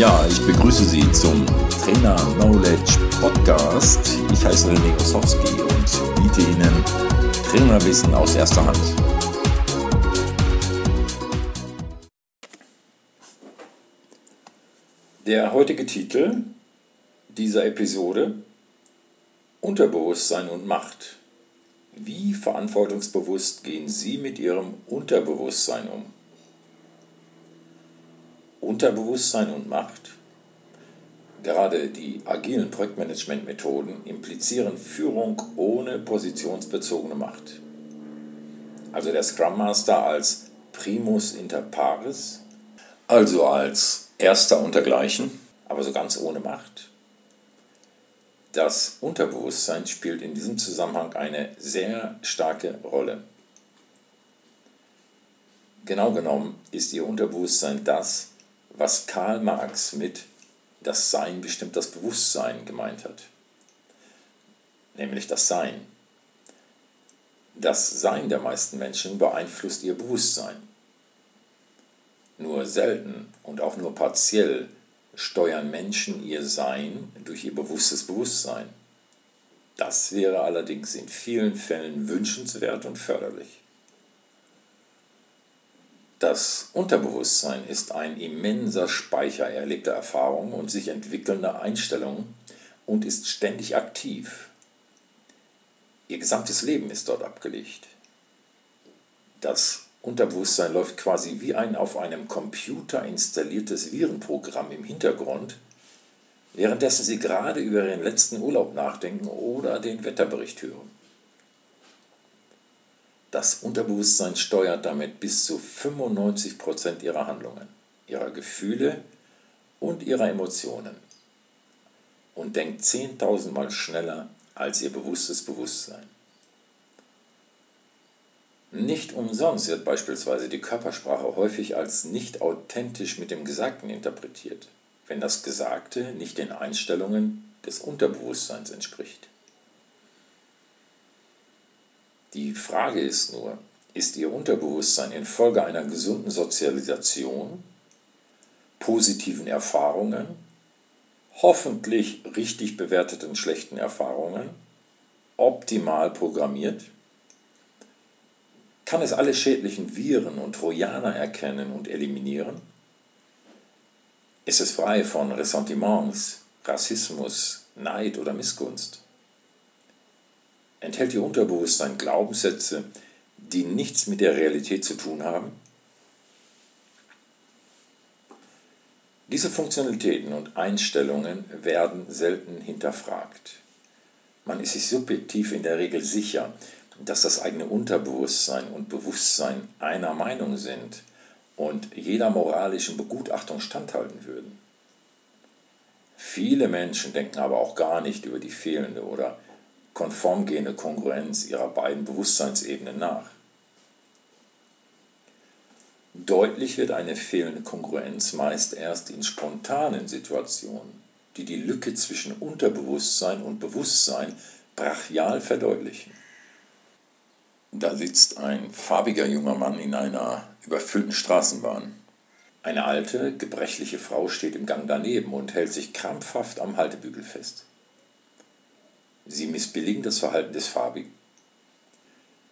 Ja, ich begrüße Sie zum Trainer Knowledge Podcast. Ich heiße René Osowski und biete Ihnen Trainerwissen aus erster Hand. Der heutige Titel dieser Episode Unterbewusstsein und Macht. Wie verantwortungsbewusst gehen Sie mit Ihrem Unterbewusstsein um? Unterbewusstsein und Macht. Gerade die agilen Projektmanagement-Methoden implizieren Führung ohne positionsbezogene Macht. Also der Scrum Master als Primus inter pares, also als Erster untergleichen, aber so ganz ohne Macht. Das Unterbewusstsein spielt in diesem Zusammenhang eine sehr starke Rolle. Genau genommen ist Ihr Unterbewusstsein das, was Karl Marx mit das Sein bestimmt das Bewusstsein gemeint hat. Nämlich das Sein. Das Sein der meisten Menschen beeinflusst ihr Bewusstsein. Nur selten und auch nur partiell steuern Menschen ihr Sein durch ihr bewusstes Bewusstsein. Das wäre allerdings in vielen Fällen wünschenswert und förderlich. Das Unterbewusstsein ist ein immenser Speicher erlebter Erfahrungen und sich entwickelnder Einstellungen und ist ständig aktiv. Ihr gesamtes Leben ist dort abgelegt. Das Unterbewusstsein läuft quasi wie ein auf einem Computer installiertes Virenprogramm im Hintergrund, währenddessen Sie gerade über Ihren letzten Urlaub nachdenken oder den Wetterbericht hören. Das Unterbewusstsein steuert damit bis zu 95% ihrer Handlungen, ihrer Gefühle und ihrer Emotionen und denkt 10.000 Mal schneller als ihr bewusstes Bewusstsein. Nicht umsonst wird beispielsweise die Körpersprache häufig als nicht authentisch mit dem Gesagten interpretiert, wenn das Gesagte nicht den Einstellungen des Unterbewusstseins entspricht. Die Frage ist nur, ist Ihr Unterbewusstsein infolge einer gesunden Sozialisation, positiven Erfahrungen, hoffentlich richtig bewerteten schlechten Erfahrungen optimal programmiert? Kann es alle schädlichen Viren und Trojaner erkennen und eliminieren? Ist es frei von Ressentiments, Rassismus, Neid oder Missgunst? Enthält Ihr Unterbewusstsein Glaubenssätze, die nichts mit der Realität zu tun haben? Diese Funktionalitäten und Einstellungen werden selten hinterfragt. Man ist sich subjektiv in der Regel sicher, dass das eigene Unterbewusstsein und Bewusstsein einer Meinung sind und jeder moralischen Begutachtung standhalten würden. Viele Menschen denken aber auch gar nicht über die fehlende oder konformgehende Kongruenz ihrer beiden Bewusstseinsebenen nach. Deutlich wird eine fehlende Kongruenz meist erst in spontanen Situationen, die die Lücke zwischen Unterbewusstsein und Bewusstsein brachial verdeutlichen. Da sitzt ein farbiger junger Mann in einer überfüllten Straßenbahn. Eine alte, gebrechliche Frau steht im Gang daneben und hält sich krampfhaft am Haltebügel fest. Sie missbilligen das Verhalten des Farbigen.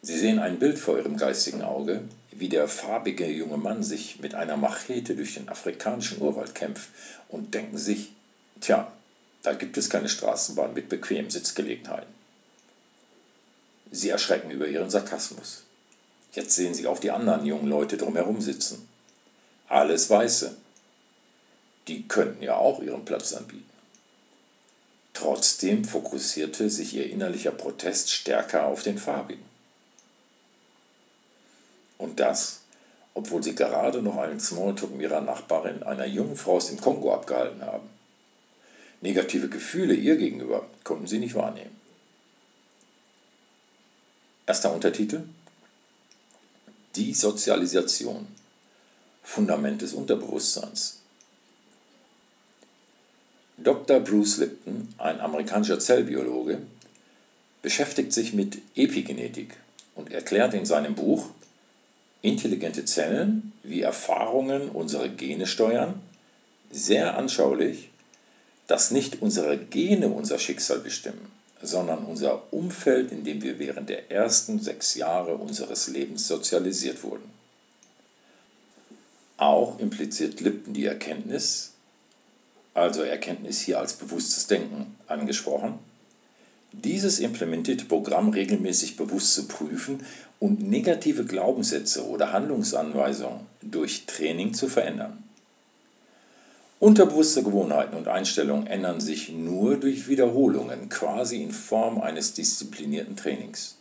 Sie sehen ein Bild vor ihrem geistigen Auge, wie der farbige junge Mann sich mit einer Machete durch den afrikanischen Urwald kämpft und denken sich, tja, da gibt es keine Straßenbahn mit bequemen Sitzgelegenheiten. Sie erschrecken über ihren Sarkasmus. Jetzt sehen sie auch die anderen jungen Leute drumherum sitzen. Alles Weiße. Die könnten ja auch ihren Platz anbieten. Trotzdem fokussierte sich ihr innerlicher Protest stärker auf den farbigen. Und das, obwohl sie gerade noch einen Smalltalk mit ihrer Nachbarin, einer jungen Frau aus dem Kongo, abgehalten haben. Negative Gefühle ihr gegenüber konnten sie nicht wahrnehmen. Erster Untertitel Die Sozialisation Fundament des Unterbewusstseins Dr. Bruce Lipton, ein amerikanischer Zellbiologe, beschäftigt sich mit Epigenetik und erklärt in seinem Buch Intelligente Zellen, wie Erfahrungen unsere Gene steuern, sehr anschaulich, dass nicht unsere Gene unser Schicksal bestimmen, sondern unser Umfeld, in dem wir während der ersten sechs Jahre unseres Lebens sozialisiert wurden. Auch impliziert Lipton die Erkenntnis, also Erkenntnis hier als bewusstes Denken angesprochen, dieses implementierte Programm regelmäßig bewusst zu prüfen und negative Glaubenssätze oder Handlungsanweisungen durch Training zu verändern. Unterbewusste Gewohnheiten und Einstellungen ändern sich nur durch Wiederholungen, quasi in Form eines disziplinierten Trainings.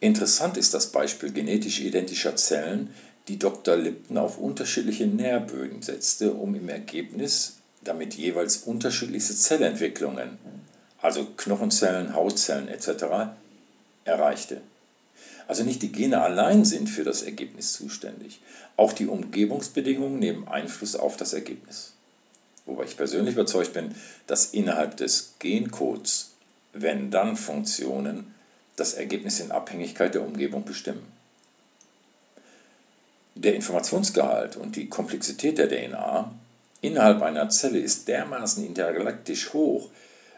Interessant ist das Beispiel genetisch identischer Zellen, die Dr. Lipton auf unterschiedliche Nährböden setzte, um im Ergebnis damit jeweils unterschiedlichste Zellentwicklungen, also Knochenzellen, Hautzellen etc., erreichte. Also nicht die Gene allein sind für das Ergebnis zuständig, auch die Umgebungsbedingungen nehmen Einfluss auf das Ergebnis. Wobei ich persönlich überzeugt bin, dass innerhalb des Gencodes Wenn-Dann-Funktionen das Ergebnis in Abhängigkeit der Umgebung bestimmen. Der Informationsgehalt und die Komplexität der DNA innerhalb einer Zelle ist dermaßen intergalaktisch hoch,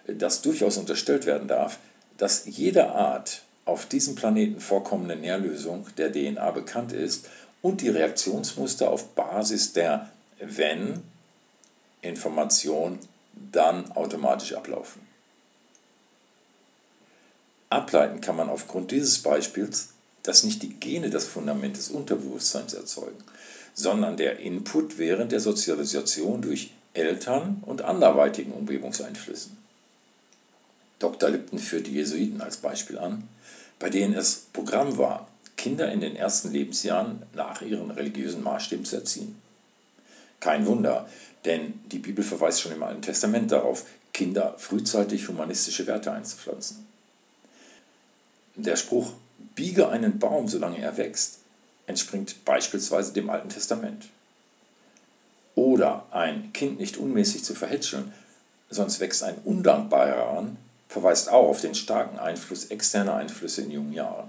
dass durchaus unterstellt werden darf, dass jede Art auf diesem Planeten vorkommende Nährlösung der DNA bekannt ist und die Reaktionsmuster auf Basis der wenn Information dann automatisch ablaufen. Ableiten kann man aufgrund dieses Beispiels dass nicht die Gene das Fundament des Unterbewusstseins erzeugen, sondern der Input während der Sozialisation durch Eltern und anderweitigen Umgebungseinflüssen. Dr. Lipton führt die Jesuiten als Beispiel an, bei denen es Programm war, Kinder in den ersten Lebensjahren nach ihren religiösen Maßstäben zu erziehen. Kein Wunder, denn die Bibel verweist schon im Alten Testament darauf, Kinder frühzeitig humanistische Werte einzupflanzen. Der Spruch biege einen Baum, solange er wächst, entspringt beispielsweise dem Alten Testament. Oder ein Kind nicht unmäßig zu verhätscheln, sonst wächst ein Undankbarer an, verweist auch auf den starken Einfluss externer Einflüsse in jungen Jahren.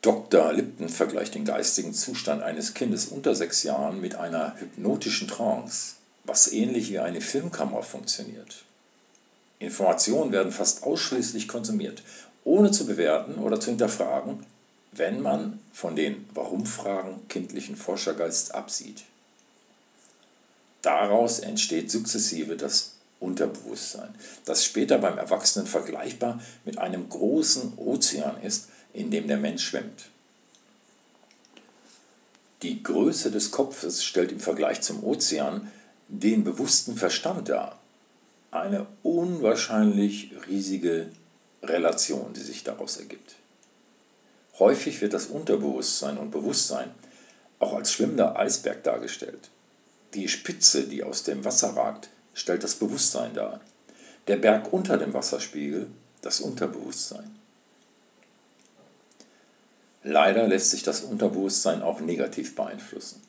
Dr. Lipton vergleicht den geistigen Zustand eines Kindes unter sechs Jahren mit einer hypnotischen Trance, was ähnlich wie eine Filmkamera funktioniert. Informationen werden fast ausschließlich konsumiert ohne zu bewerten oder zu hinterfragen, wenn man von den Warum-Fragen kindlichen Forschergeist absieht. Daraus entsteht sukzessive das Unterbewusstsein, das später beim Erwachsenen vergleichbar mit einem großen Ozean ist, in dem der Mensch schwimmt. Die Größe des Kopfes stellt im Vergleich zum Ozean den bewussten Verstand dar. Eine unwahrscheinlich riesige Relation, die sich daraus ergibt. Häufig wird das Unterbewusstsein und Bewusstsein auch als schwimmender Eisberg dargestellt. Die Spitze, die aus dem Wasser ragt, stellt das Bewusstsein dar. Der Berg unter dem Wasserspiegel das Unterbewusstsein. Leider lässt sich das Unterbewusstsein auch negativ beeinflussen.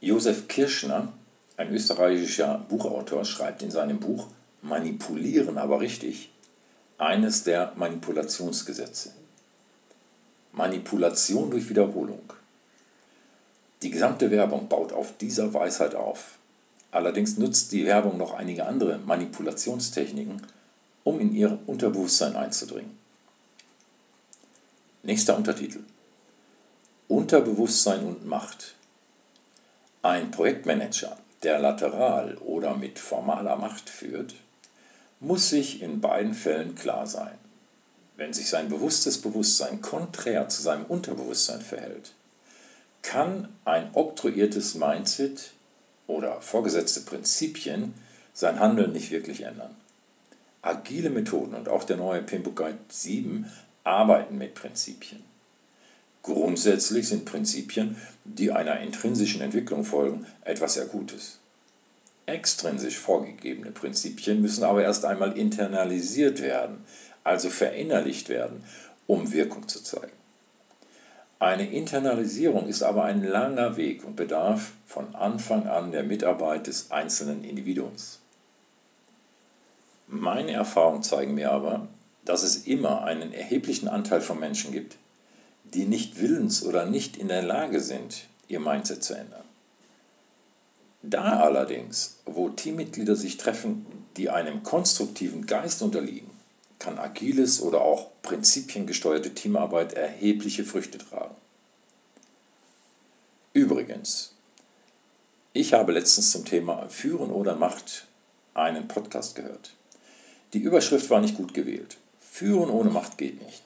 Josef Kirschner, ein österreichischer Buchautor, schreibt in seinem Buch Manipulieren aber richtig, eines der Manipulationsgesetze. Manipulation durch Wiederholung. Die gesamte Werbung baut auf dieser Weisheit auf. Allerdings nutzt die Werbung noch einige andere Manipulationstechniken, um in ihr Unterbewusstsein einzudringen. Nächster Untertitel. Unterbewusstsein und Macht. Ein Projektmanager, der lateral oder mit formaler Macht führt, muss sich in beiden Fällen klar sein. Wenn sich sein bewusstes Bewusstsein konträr zu seinem Unterbewusstsein verhält, kann ein oktroyiertes Mindset oder vorgesetzte Prinzipien sein Handeln nicht wirklich ändern. Agile Methoden und auch der neue Pimbo Guide 7 arbeiten mit Prinzipien. Grundsätzlich sind Prinzipien, die einer intrinsischen Entwicklung folgen, etwas sehr Gutes. Extrinsisch vorgegebene Prinzipien müssen aber erst einmal internalisiert werden, also verinnerlicht werden, um Wirkung zu zeigen. Eine Internalisierung ist aber ein langer Weg und bedarf von Anfang an der Mitarbeit des einzelnen Individuums. Meine Erfahrungen zeigen mir aber, dass es immer einen erheblichen Anteil von Menschen gibt, die nicht willens oder nicht in der Lage sind, ihr Mindset zu ändern. Da allerdings, wo Teammitglieder sich treffen, die einem konstruktiven Geist unterliegen, kann agiles oder auch prinzipiengesteuerte Teamarbeit erhebliche Früchte tragen. Übrigens, ich habe letztens zum Thema Führen oder Macht einen Podcast gehört. Die Überschrift war nicht gut gewählt. Führen ohne Macht geht nicht.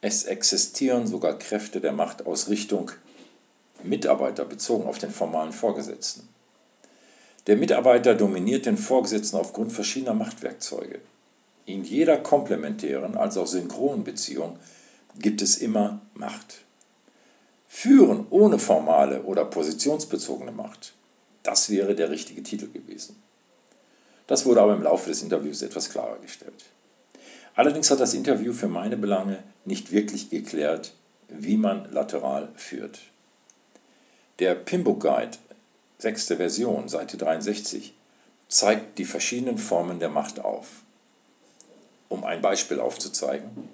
Es existieren sogar Kräfte der Macht aus Richtung Mitarbeiter bezogen auf den formalen Vorgesetzten. Der Mitarbeiter dominiert den Vorgesetzten aufgrund verschiedener Machtwerkzeuge. In jeder komplementären als auch synchronen Beziehung gibt es immer Macht. Führen ohne formale oder positionsbezogene Macht, das wäre der richtige Titel gewesen. Das wurde aber im Laufe des Interviews etwas klarer gestellt. Allerdings hat das Interview für meine Belange nicht wirklich geklärt, wie man lateral führt. Der Pimbook Guide, sechste Version, Seite 63, zeigt die verschiedenen Formen der Macht auf. Um ein Beispiel aufzuzeigen,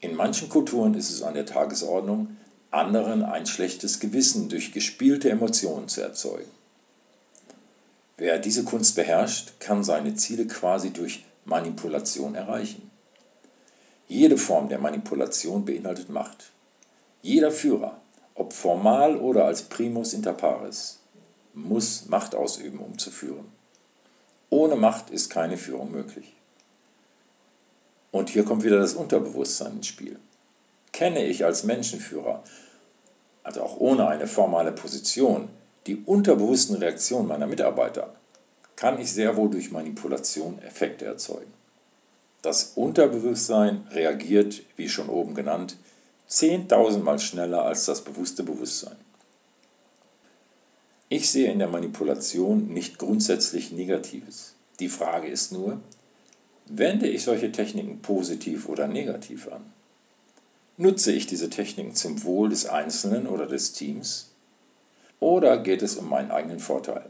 in manchen Kulturen ist es an der Tagesordnung, anderen ein schlechtes Gewissen durch gespielte Emotionen zu erzeugen. Wer diese Kunst beherrscht, kann seine Ziele quasi durch Manipulation erreichen. Jede Form der Manipulation beinhaltet Macht. Jeder Führer, ob formal oder als Primus inter pares, muss Macht ausüben, um zu führen. Ohne Macht ist keine Führung möglich. Und hier kommt wieder das Unterbewusstsein ins Spiel kenne ich als Menschenführer, also auch ohne eine formale Position, die unterbewussten Reaktionen meiner Mitarbeiter, kann ich sehr wohl durch Manipulation Effekte erzeugen. Das Unterbewusstsein reagiert, wie schon oben genannt, 10.000 Mal schneller als das bewusste Bewusstsein. Ich sehe in der Manipulation nicht grundsätzlich Negatives. Die Frage ist nur, wende ich solche Techniken positiv oder negativ an? Nutze ich diese Techniken zum Wohl des Einzelnen oder des Teams? Oder geht es um meinen eigenen Vorteil?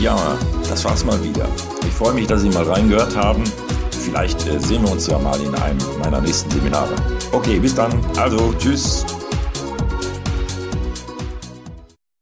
Ja, das war's mal wieder. Ich freue mich, dass Sie mal reingehört haben. Vielleicht äh, sehen wir uns ja mal in einem meiner nächsten Seminare. Okay, bis dann. Also, tschüss.